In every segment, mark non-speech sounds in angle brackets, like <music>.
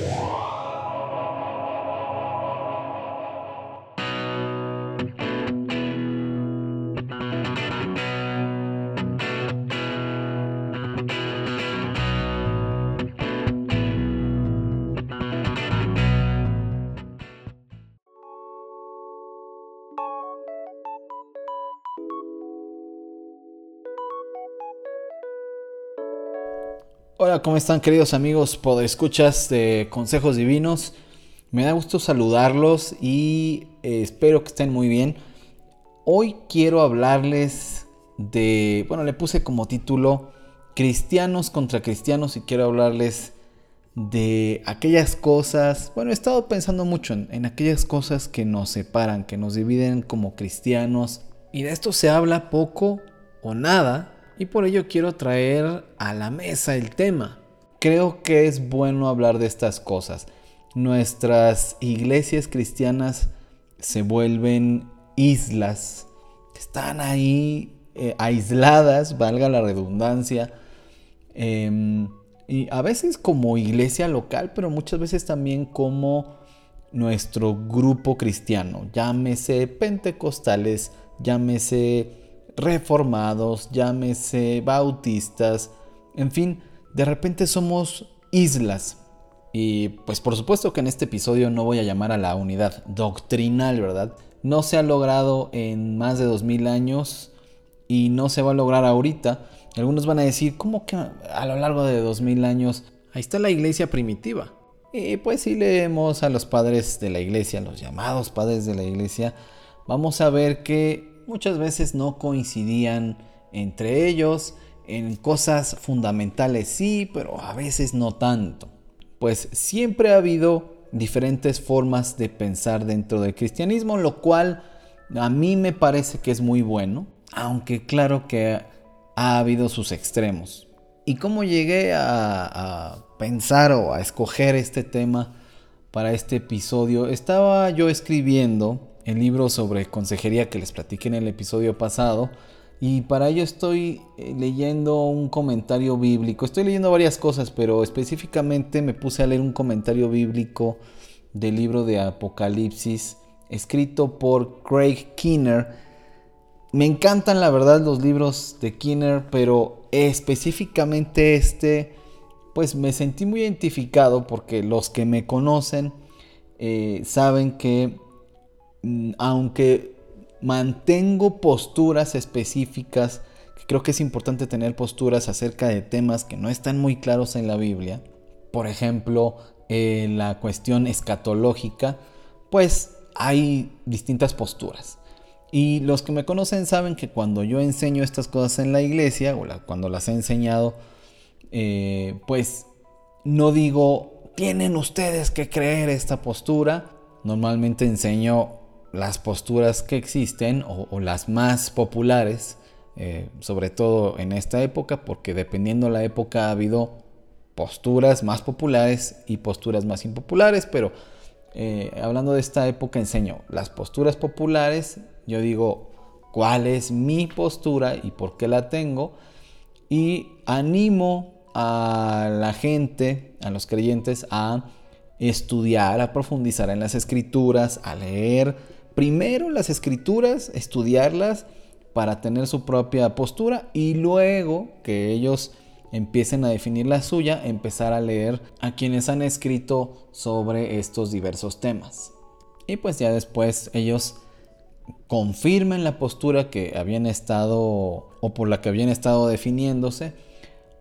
Yeah. Hola, ¿cómo están queridos amigos escuchas de Consejos Divinos? Me da gusto saludarlos y eh, espero que estén muy bien. Hoy quiero hablarles de, bueno, le puse como título Cristianos contra Cristianos y quiero hablarles de aquellas cosas, bueno, he estado pensando mucho en, en aquellas cosas que nos separan, que nos dividen como cristianos y de esto se habla poco o nada y por ello quiero traer a la mesa el tema. Creo que es bueno hablar de estas cosas. Nuestras iglesias cristianas se vuelven islas, están ahí eh, aisladas, valga la redundancia, em, y a veces como iglesia local, pero muchas veces también como nuestro grupo cristiano, llámese pentecostales, llámese reformados, llámese bautistas, en fin, de repente somos islas. Y pues por supuesto que en este episodio no voy a llamar a la unidad doctrinal, ¿verdad? No se ha logrado en más de 2000 años y no se va a lograr ahorita. Algunos van a decir, ¿cómo que a lo largo de 2000 años? Ahí está la iglesia primitiva. Y pues si leemos a los padres de la iglesia, los llamados padres de la iglesia, vamos a ver que muchas veces no coincidían entre ellos, en cosas fundamentales sí, pero a veces no tanto. Pues siempre ha habido diferentes formas de pensar dentro del cristianismo, lo cual a mí me parece que es muy bueno, aunque claro que ha habido sus extremos. ¿Y cómo llegué a, a pensar o a escoger este tema para este episodio? Estaba yo escribiendo el libro sobre consejería que les platiqué en el episodio pasado. Y para ello estoy eh, leyendo un comentario bíblico. Estoy leyendo varias cosas, pero específicamente me puse a leer un comentario bíblico del libro de Apocalipsis, escrito por Craig Keener. Me encantan la verdad los libros de Keener, pero específicamente este, pues me sentí muy identificado porque los que me conocen eh, saben que aunque mantengo posturas específicas, que creo que es importante tener posturas acerca de temas que no están muy claros en la Biblia, por ejemplo, la cuestión escatológica, pues hay distintas posturas. Y los que me conocen saben que cuando yo enseño estas cosas en la iglesia, o cuando las he enseñado, eh, pues no digo, tienen ustedes que creer esta postura. Normalmente enseño las posturas que existen o, las más populares, eh, sobre todo en esta época, porque dependiendo la época ha habido posturas más populares y posturas más impopulares, pero eh, hablando de esta época enseño las posturas populares, yo digo cuál es mi postura y por qué la tengo, y animo a la gente, a los creyentes, a estudiar, a profundizar en las escrituras, a leer primero las escrituras, estudiarlas para tener su propia postura y luego que ellos empiecen a definir la suya, empezar a leer a quienes han escrito sobre estos diversos temas. Y pues ya después ellos confirmen la postura que habían estado o por la que habían estado definiéndose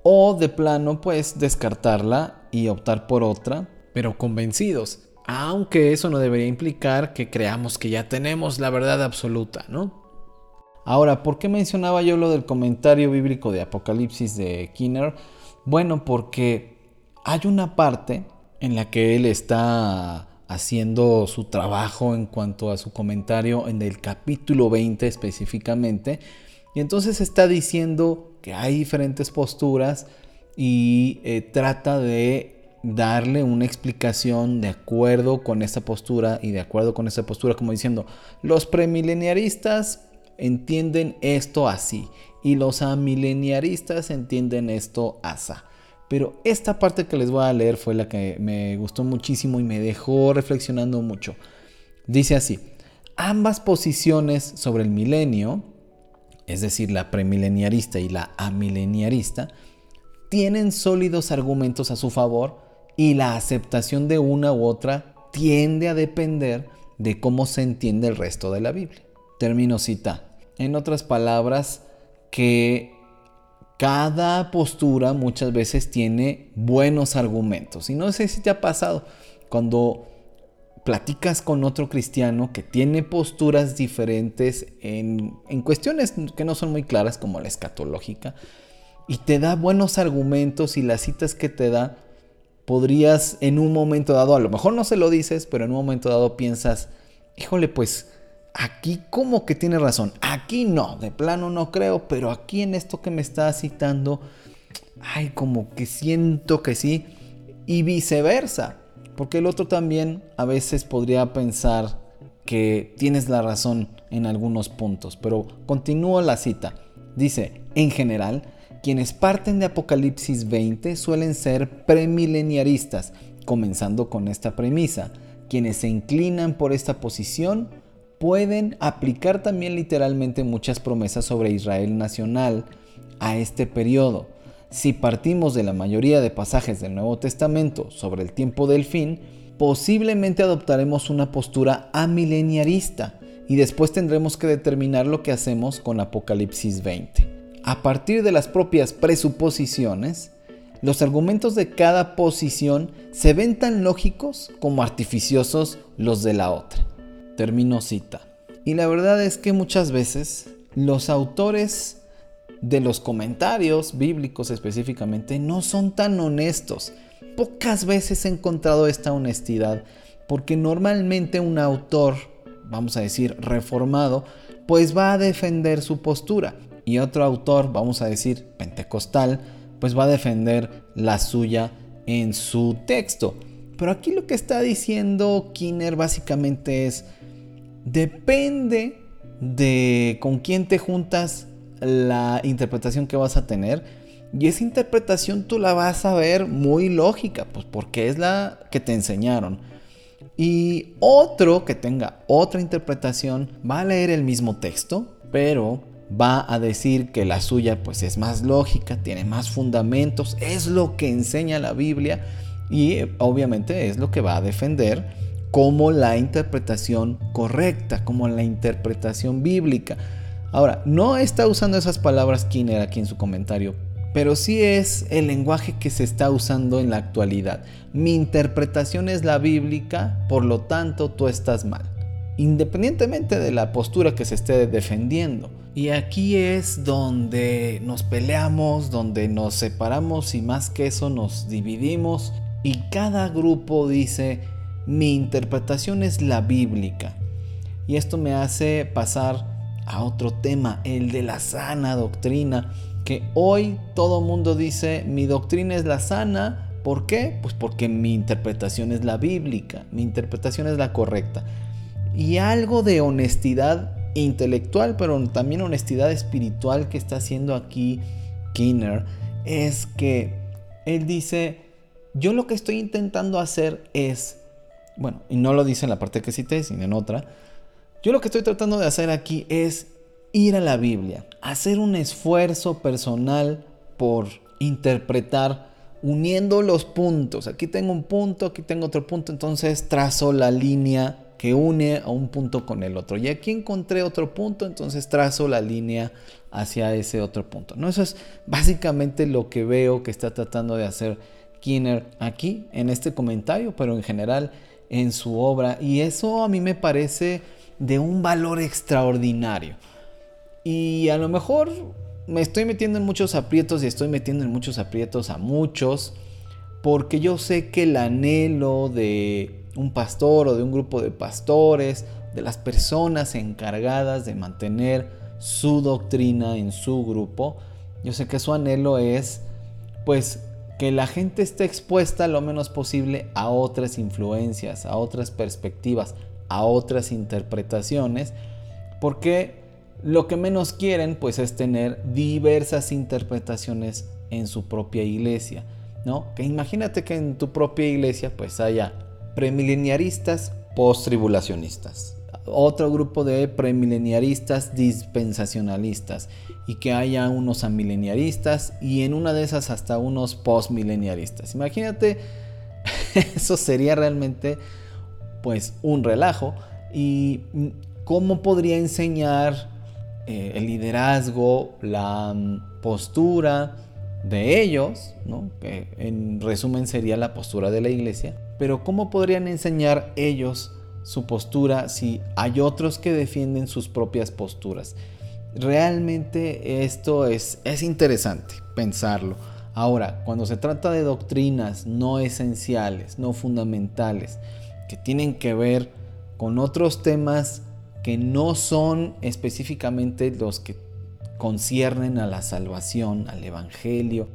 o de plano pues descartarla y optar por otra, pero convencidos aunque eso no debería implicar que creamos que ya tenemos la verdad absoluta, ¿no? Ahora, ¿por qué mencionaba yo lo del comentario bíblico de Apocalipsis de Kinner? Bueno, porque hay una parte en la que él está haciendo su trabajo en cuanto a su comentario en el capítulo 20 específicamente, y entonces está diciendo que hay diferentes posturas y eh, trata de darle una explicación de acuerdo con esa postura y de acuerdo con esa postura como diciendo, los premileniaristas entienden esto así y los amileniaristas entienden esto así. Pero esta parte que les voy a leer fue la que me gustó muchísimo y me dejó reflexionando mucho. Dice así, ambas posiciones sobre el milenio, es decir, la premileniarista y la amileniarista, tienen sólidos argumentos a su favor y la aceptación de una u otra tiende a depender de cómo se entiende el resto de la Biblia. Termino cita. En otras palabras, que cada postura muchas veces tiene buenos argumentos. Y no sé si te ha pasado cuando platicas con otro cristiano que tiene posturas diferentes en, cuestiones que no son muy claras como la escatológica y te da buenos argumentos y las citas que te da podrías en un momento dado, a lo mejor no se lo dices, pero en un momento dado piensas, híjole pues aquí como que tiene razón, aquí no, de plano no creo, pero aquí en esto que me está citando, ay, como que siento que sí, y viceversa, porque el otro también a veces podría pensar que tienes la razón en algunos puntos, pero continúo la cita. Dice, en general, quienes parten de Apocalipsis 20 suelen ser premileniaristas, comenzando con esta premisa. Quienes se inclinan por esta posición pueden aplicar también literalmente muchas promesas sobre Israel nacional a este periodo. Si partimos de la mayoría de pasajes del Nuevo Testamento sobre el tiempo del fin, posiblemente adoptaremos una postura amileniarista y después tendremos que determinar lo que hacemos con Apocalipsis 20. A partir de las propias presuposiciones, los argumentos de cada posición se ven tan lógicos como artificiosos los de la otra. Termino cita. Y la verdad es que muchas veces los autores de los comentarios bíblicos específicamente no son tan honestos. Pocas veces he encontrado esta honestidad porque normalmente un autor, vamos a decir, reformado, pues va a defender su postura y otro autor, vamos a decir, pentecostal, pues va a defender la suya en su texto. Pero aquí lo que está diciendo Kinner básicamente es, Depende de con quién te juntas la interpretación que vas a tener. Y esa interpretación tú la vas a ver muy lógica, pues porque es la que te enseñaron. Y otro que tenga otra interpretación va a leer el mismo texto, pero va a decir que la suya pues es más lógica, tiene más fundamentos, es lo que enseña la Biblia y obviamente es lo que va a defender como la interpretación correcta, como la interpretación bíblica. Ahora, no está usando esas palabras Kinner aquí en su comentario, pero sí es el lenguaje que se está usando en la actualidad. Mi interpretación es la bíblica, por lo tanto tú estás mal, independientemente de la postura que se esté defendiendo. Y aquí es donde nos peleamos, donde nos separamos y más que eso nos dividimos y cada grupo dice, mi interpretación es la bíblica. Y esto me hace pasar a otro tema, el de la sana doctrina, que hoy todo mundo dice, mi doctrina es la sana. ¿Por qué? Pues porque mi interpretación es la bíblica, mi interpretación es la correcta. Y algo de honestidad intelectual, pero también honestidad espiritual que está haciendo aquí Kinner, es que él dice, yo lo que estoy intentando hacer es bueno, y no lo dice en la parte que cité, sino en otra, yo lo que estoy tratando de hacer aquí es ir a la Biblia, hacer un esfuerzo personal por interpretar uniendo los puntos. Aquí tengo un punto, aquí tengo otro punto, entonces trazo la línea que une a un punto con el otro. Y aquí encontré otro punto, entonces trazo la línea hacia ese otro punto. ¿no? Eso es básicamente lo que veo que está tratando de hacer Kinner aquí en este comentario, pero en general en su obra y eso a mí me parece de un valor extraordinario. Y a lo mejor me estoy metiendo en muchos aprietos y estoy metiendo en muchos aprietos a muchos porque yo sé que el anhelo de un pastor o de un grupo de pastores, de las personas encargadas de mantener su doctrina en su grupo, yo sé que su anhelo es pues que la gente esté expuesta lo menos posible a otras influencias, a otras perspectivas, a otras interpretaciones, porque lo que menos quieren pues es tener diversas interpretaciones en su propia iglesia. ¿no? Que imagínate que en tu propia iglesia pues haya premileniaristas, post-tribulacionistas, otro grupo de premileniaristas dispensacionalistas y que haya unos amileniaristas y en una de esas hasta unos postmileniaristas. Imagínate, <laughs> eso sería realmente pues un relajo y cómo podría enseñar eh, el liderazgo, la mm, postura de ellos, ¿no? que en resumen sería la postura de la iglesia, pero cómo podrían enseñar ellos su postura si hay otros que defienden sus propias posturas. Realmente esto es, es interesante pensarlo. Ahora, cuando se trata de doctrinas no esenciales, no fundamentales, que tienen que ver con otros temas que no son específicamente los que conciernen a la salvación, al Evangelio,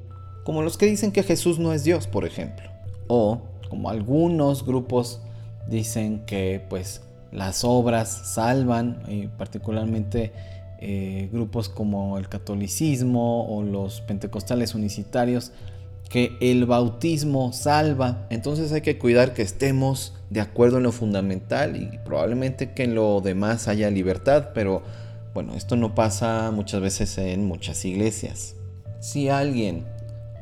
como los que dicen que Jesús no es Dios, por ejemplo, o como algunos grupos dicen que pues las obras salvan, y particularmente eh, grupos como el catolicismo o los pentecostales unicitarios, que el bautismo salva. Entonces hay que cuidar que estemos de acuerdo en lo fundamental y probablemente que en lo demás haya libertad, pero bueno, esto no pasa muchas veces en muchas iglesias. Si alguien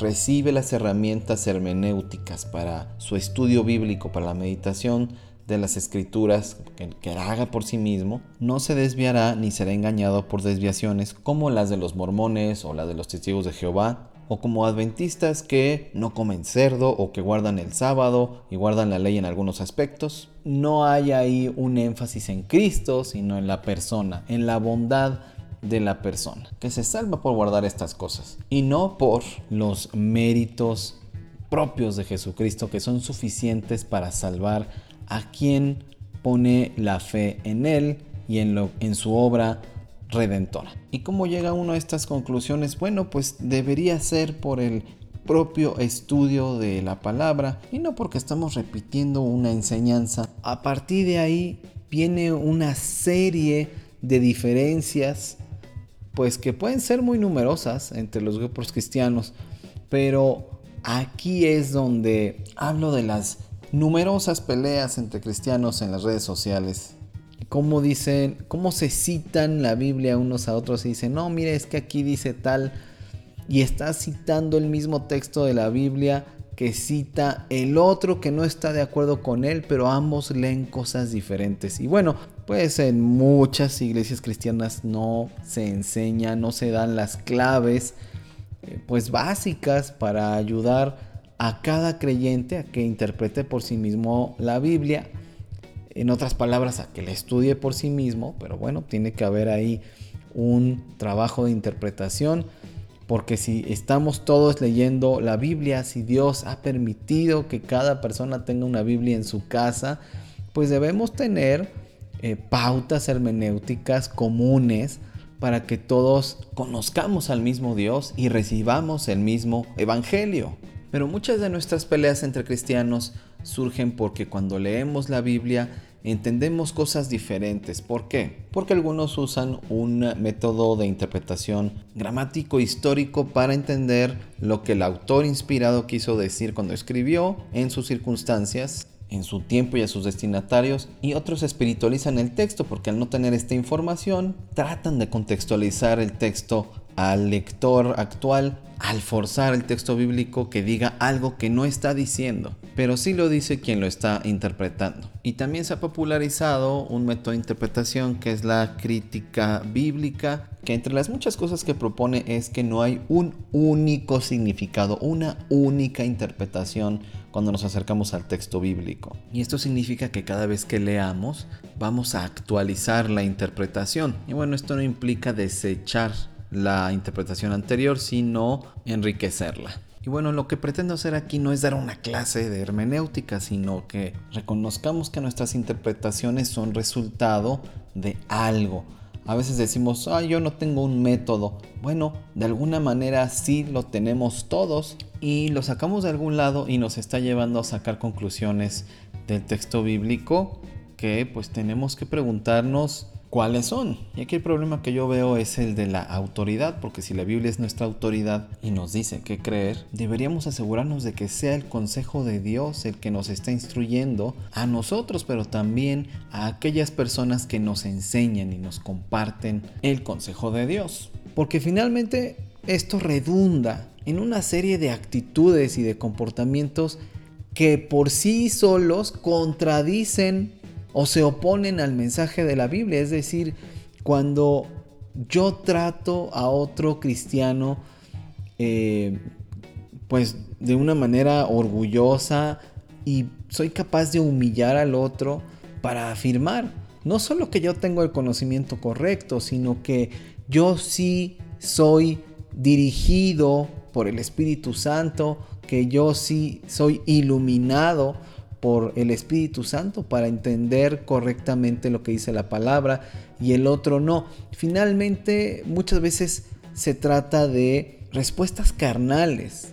recibe las herramientas hermenéuticas para su estudio bíblico, para la meditación de las escrituras que, que, haga por sí mismo, no se desviará ni será engañado por desviaciones como las de los mormones o las de los testigos de Jehová, o como adventistas que no comen cerdo o que guardan el sábado y guardan la ley en algunos aspectos. No hay ahí un énfasis en Cristo, sino en la persona, en la bondad de la persona, que se salva por guardar estas cosas y no por los méritos propios de Jesucristo que son suficientes para salvar a quien pone la fe en Él y en, lo, en su obra redentora. ¿Y cómo llega uno a estas conclusiones? Bueno, pues debería ser por el propio estudio de la palabra y no porque estamos repitiendo una enseñanza. A partir de ahí viene una serie de diferencias pues que pueden ser muy numerosas entre los grupos cristianos, pero aquí es donde hablo de las numerosas peleas entre cristianos en las redes sociales. Cómo dicen, cómo se citan la Biblia unos a otros y dicen, no, mire, es que aquí dice tal, y está citando el mismo texto de la Biblia que cita el otro que no está de acuerdo con él, pero ambos leen cosas diferentes. Y bueno, pues en muchas iglesias cristianas no se enseña, no se dan las claves eh, pues básicas para ayudar a cada creyente a que interprete por sí mismo la Biblia. En otras palabras, a que la estudie por sí mismo, pero bueno, tiene que haber ahí un trabajo de interpretación porque si estamos todos leyendo la Biblia, si Dios ha permitido que cada persona tenga una Biblia en su casa, pues debemos tener eh, pautas hermenéuticas comunes para que todos conozcamos al mismo Dios y recibamos el mismo Evangelio. Pero muchas de nuestras peleas entre cristianos surgen porque cuando leemos la Biblia entendemos cosas diferentes. ¿Por qué? Porque algunos usan un método de interpretación gramático histórico para entender lo que el autor inspirado quiso decir cuando escribió en sus circunstancias en su tiempo y a sus destinatarios y otros espiritualizan el texto porque al no tener esta información tratan de contextualizar el texto al lector actual al forzar el texto bíblico que diga algo que no está diciendo, pero sí lo dice quien lo está interpretando. Y también se ha popularizado un método de interpretación que es la crítica bíblica, que entre las muchas cosas que propone es que no hay un único significado, una única interpretación cuando nos acercamos al texto bíblico. Y esto significa que cada vez que leamos vamos a actualizar la interpretación. Y bueno, esto no implica desechar la interpretación anterior, sino enriquecerla. Y bueno, lo que pretendo hacer aquí no es dar una clase de hermenéutica, sino que reconozcamos que nuestras interpretaciones son resultado de algo. A veces decimos, ah, yo no tengo un método. Bueno, de alguna manera sí lo tenemos todos y lo sacamos de algún lado y nos está llevando a sacar conclusiones del texto bíblico que pues tenemos que preguntarnos ¿Cuáles son? Y aquí el problema que yo veo es el de la autoridad, porque si la Biblia es nuestra autoridad y nos dice qué creer, deberíamos asegurarnos de que sea el consejo de Dios el que nos está instruyendo a nosotros, pero también a aquellas personas que nos enseñan y nos comparten el consejo de Dios. Porque finalmente esto redunda en una serie de actitudes y de comportamientos que por sí solos contradicen o se oponen al mensaje de la Biblia. Es decir, cuando yo trato a otro cristiano, eh, pues de una manera orgullosa y soy capaz de humillar al otro para afirmar no solo que yo tengo el conocimiento correcto, sino que yo sí soy dirigido por el Espíritu Santo, que yo sí soy iluminado por el Espíritu Santo para entender correctamente lo que dice la palabra y el otro no. Finalmente, muchas veces se trata de respuestas carnales.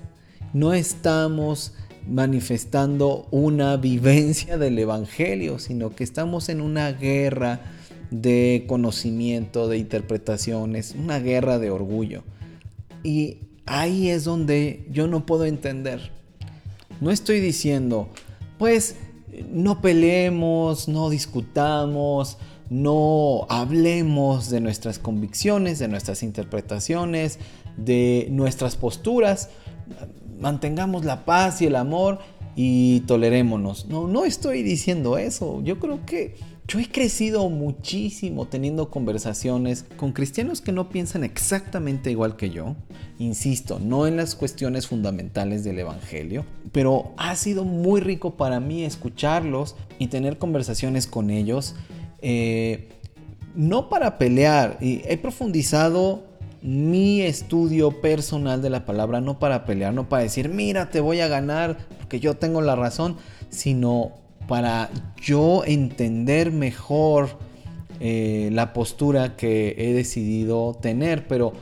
No estamos manifestando una vivencia del Evangelio, sino que estamos en una guerra de conocimiento, de interpretaciones, una guerra de orgullo. Y ahí es donde yo no puedo entender. No estoy diciendo, pues no peleemos, no discutamos, no hablemos de nuestras convicciones, de nuestras interpretaciones, de nuestras posturas. Mantengamos la paz y el amor y tolerémonos. No, no estoy diciendo eso. Yo creo que yo he crecido muchísimo teniendo conversaciones con cristianos que no piensan exactamente igual que yo. Insisto, no en las cuestiones fundamentales del Evangelio, pero ha sido muy rico para mí escucharlos y tener conversaciones con ellos. Eh, no para pelear, y he profundizado mi estudio personal de la palabra, no para pelear, no para decir, mira, te voy a ganar porque yo tengo la razón, sino para yo entender mejor eh, la postura que he decidido tener. Pero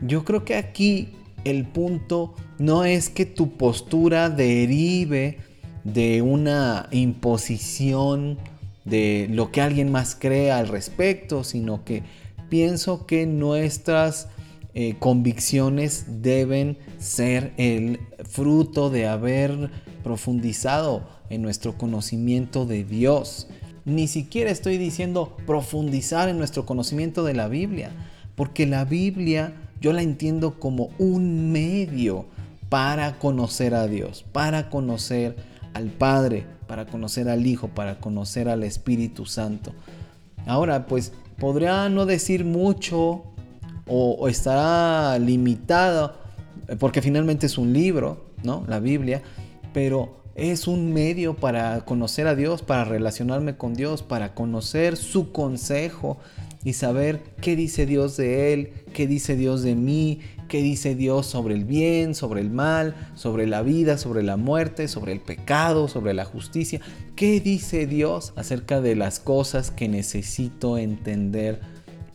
yo creo que aquí el punto no es que tu postura derive de una imposición de lo que alguien más cree al respecto, sino que pienso que nuestras eh, convicciones deben ser el fruto de haber profundizado en nuestro conocimiento de Dios. Ni siquiera estoy diciendo profundizar en nuestro conocimiento de la Biblia, porque la Biblia yo la entiendo como un medio para conocer a Dios, para conocer al Padre, para conocer al Hijo, para conocer al Espíritu Santo. Ahora, pues podrá no decir mucho o, estará limitada, porque finalmente es un libro, ¿no? La Biblia, pero es un medio para conocer a Dios, para relacionarme con Dios, para conocer su consejo y saber qué dice Dios de Él, qué dice Dios de mí, qué dice Dios sobre el bien, sobre el mal, sobre la vida, sobre la muerte, sobre el pecado, sobre la justicia. ¿Qué dice Dios acerca de las cosas que necesito entender?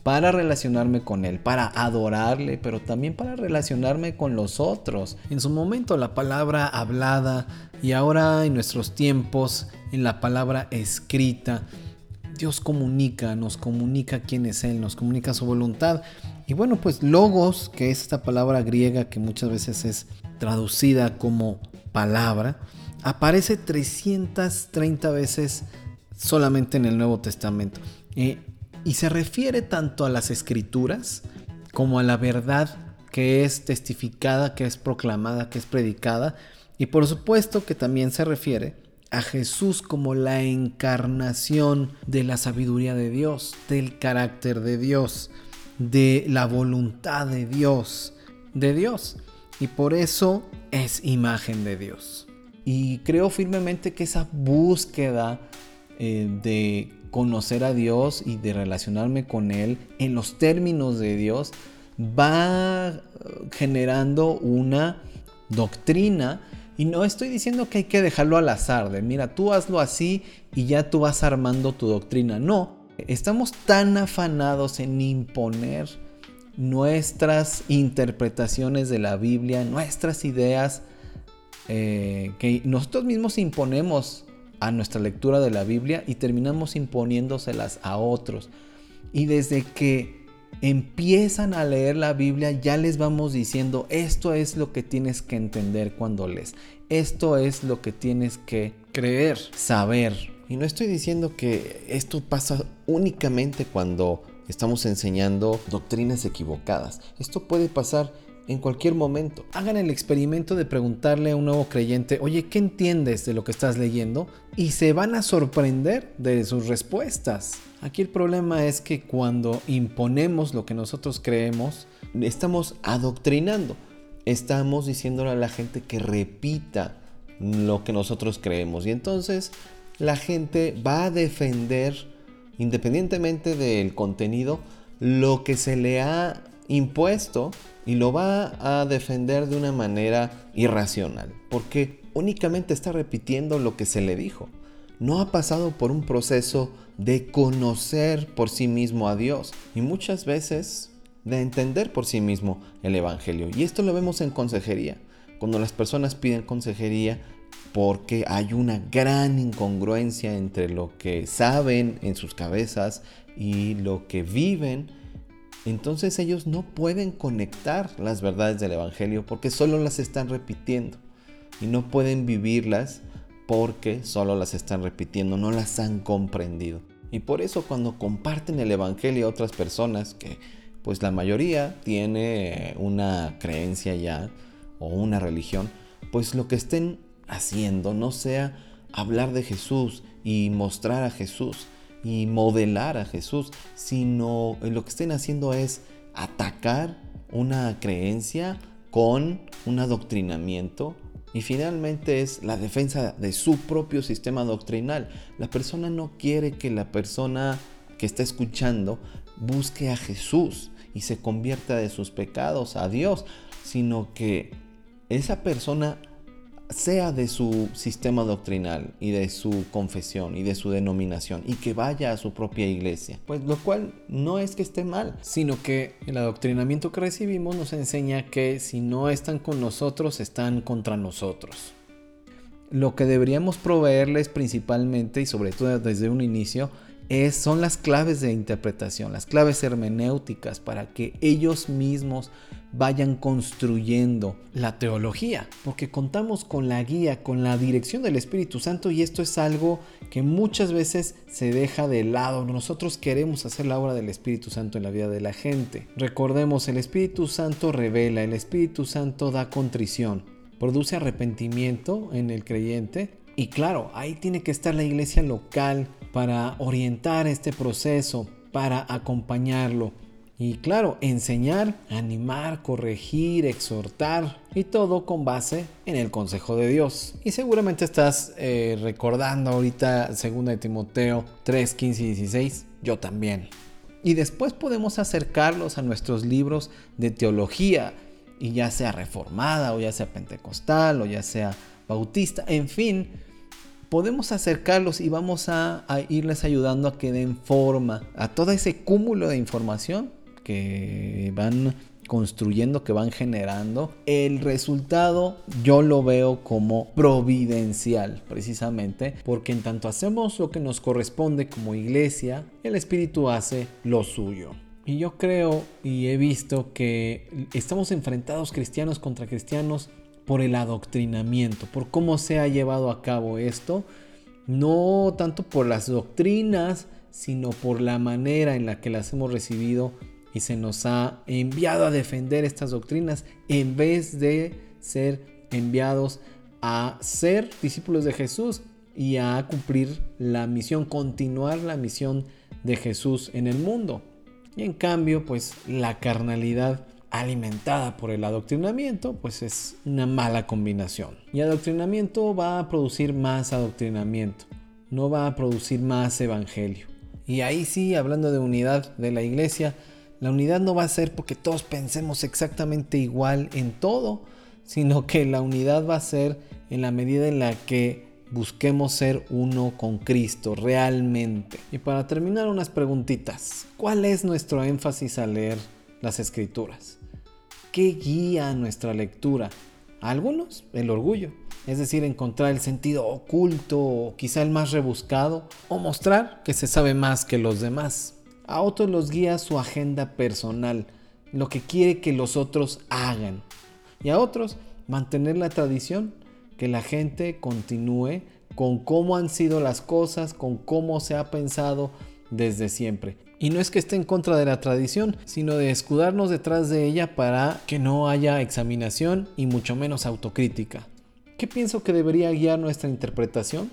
para relacionarme con Él, para adorarle, pero también para relacionarme con los otros. En su momento la palabra hablada y ahora en nuestros tiempos en la palabra escrita. Dios comunica, nos comunica quién es Él, nos comunica su voluntad. Y bueno, pues logos, que es esta palabra griega que muchas veces es traducida como palabra, aparece 330 veces solamente en el Nuevo Testamento. Eh, y se refiere tanto a las escrituras como a la verdad que es testificada, que es proclamada, que es predicada. Y por supuesto que también se refiere a Jesús como la encarnación de la sabiduría de Dios, del carácter de Dios, de la voluntad de Dios, de Dios. Y por eso es imagen de Dios. Y creo firmemente que esa búsqueda eh, de conocer a Dios y de relacionarme con Él en los términos de Dios va generando una doctrina y no estoy diciendo que hay que dejarlo al azar, de mira, tú hazlo así y ya tú vas armando tu doctrina. No, estamos tan afanados en imponer nuestras interpretaciones de la Biblia, nuestras ideas, eh, que nosotros mismos imponemos a nuestra lectura de la Biblia y terminamos imponiéndoselas a otros. Y desde que empiezan a leer la Biblia ya les vamos diciendo esto es lo que tienes que entender cuando lees. Esto es lo que tienes que creer, saber. Y no estoy diciendo que esto pasa únicamente cuando estamos enseñando doctrinas equivocadas. Esto puede pasar en cualquier momento. Hagan el experimento de preguntarle a un nuevo creyente, oye, ¿qué entiendes de lo que estás leyendo? Y se van a sorprender de sus respuestas. Aquí el problema es que cuando imponemos lo que nosotros creemos, estamos adoctrinando. Estamos diciéndole a la gente que repita lo que nosotros creemos. Y entonces la gente va a defender, independientemente del contenido, lo que se le ha impuesto y lo va a defender de una manera irracional, porque únicamente está repitiendo lo que se le dijo. No ha pasado por un proceso de conocer por sí mismo a Dios y muchas veces de entender por sí mismo el Evangelio. Y esto lo vemos en consejería. Cuando las personas piden consejería porque hay una gran incongruencia entre lo que saben en sus cabezas y lo que viven entonces ellos no pueden conectar las verdades del Evangelio porque solo las están repitiendo y no pueden vivirlas porque solo las están repitiendo, no las han comprendido. Y por eso cuando comparten el Evangelio a otras personas, que pues la mayoría tiene una creencia ya o una religión, pues lo que estén haciendo no sea hablar de Jesús y mostrar a Jesús, y modelar a Jesús, sino lo que estén haciendo es atacar una creencia con un adoctrinamiento y finalmente es la defensa de su propio sistema doctrinal. La persona no quiere que la persona que está escuchando busque a Jesús y se convierta de sus pecados a Dios, sino que esa persona sea de su sistema doctrinal y de su confesión y de su denominación y que vaya a su propia iglesia. Pues lo cual no es que esté mal, sino que el adoctrinamiento que recibimos nos enseña que si no están con nosotros, están contra nosotros. Lo que deberíamos proveerles principalmente y sobre todo desde un inicio son las claves de interpretación, las claves hermenéuticas para que ellos mismos vayan construyendo la teología, porque contamos con la guía, con la dirección del Espíritu Santo y esto es algo que muchas veces se deja de lado. Nosotros queremos hacer la obra del Espíritu Santo en la vida de la gente. Recordemos, el Espíritu Santo revela, el Espíritu Santo da contrición, produce arrepentimiento en el creyente y claro, ahí tiene que estar la iglesia local para orientar este proceso, para acompañarlo. Y claro, enseñar, animar, corregir, exhortar y todo con base en el consejo de Dios. Y seguramente estás eh, recordando ahorita 2 de Timoteo 3, 15 y 16, yo también. Y después podemos acercarlos a nuestros libros de teología, y ya sea reformada o ya sea pentecostal o ya sea bautista, en fin, podemos acercarlos y vamos a, irles ayudando a que den forma a todo ese cúmulo de información que van construyendo, que van generando, el resultado yo lo veo como providencial, precisamente, porque en tanto hacemos lo que nos corresponde como iglesia, el Espíritu hace lo suyo. Y yo creo y he visto que estamos enfrentados cristianos contra cristianos por el adoctrinamiento, por cómo se ha llevado a cabo esto, no tanto por las doctrinas, sino por la manera en la que las hemos recibido y se nos ha enviado a defender estas doctrinas en vez de ser enviados a ser discípulos de Jesús y a cumplir la misión, continuar la misión de Jesús en el mundo. Y en cambio, pues la carnalidad alimentada por el adoctrinamiento, pues es una mala combinación. Y adoctrinamiento va a producir más adoctrinamiento, no va a producir más evangelio. Y ahí sí, hablando de unidad de la iglesia, la unidad no va a ser porque todos pensemos exactamente igual en todo, sino que la unidad va a ser en la medida en la que busquemos ser uno con Cristo realmente. Y para terminar unas preguntitas, ¿cuál es nuestro énfasis al leer las escrituras? ¿Qué guía nuestra lectura? A algunos, el orgullo, es decir, encontrar el sentido oculto quizá el más rebuscado, o mostrar que se sabe más que los demás. A otros los guía su agenda personal, lo que quiere que los otros hagan. Y a otros mantener la tradición, que la gente continúe con cómo han sido las cosas, con cómo se ha pensado desde siempre. Y no es que esté en contra de la tradición, sino de escudarnos detrás de ella para que no haya examinación y mucho menos autocrítica. ¿Qué pienso que debería guiar nuestra interpretación?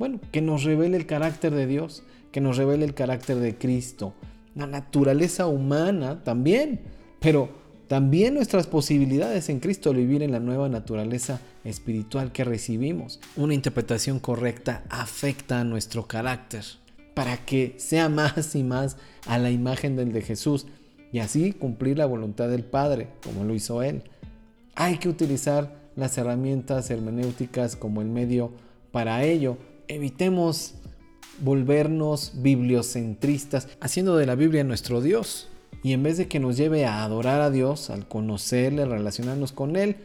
Bueno, que nos revele el carácter de Dios, que nos revele el carácter de Cristo, la naturaleza humana también, pero también nuestras posibilidades en Cristo al vivir en la nueva naturaleza espiritual que recibimos. Una interpretación correcta afecta a nuestro carácter para que sea más y más a la imagen del de Jesús y así cumplir la voluntad del Padre, como lo hizo Él. Hay que utilizar las herramientas hermenéuticas como el medio para ello. Evitemos volvernos bibliocentristas, haciendo de la Biblia nuestro Dios. Y en vez de que nos lleve a adorar a Dios, al conocerle, relacionarnos con Él,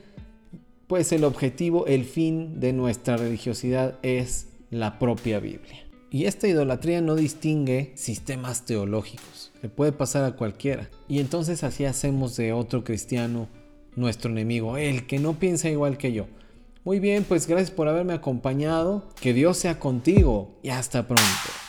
pues el objetivo, el fin de nuestra religiosidad es la propia Biblia. Y esta idolatría no distingue sistemas teológicos, le puede pasar a cualquiera. Y entonces así hacemos de otro cristiano nuestro enemigo, el que no piensa igual que yo. Muy bien, pues gracias por haberme acompañado, que Dios sea contigo y hasta pronto.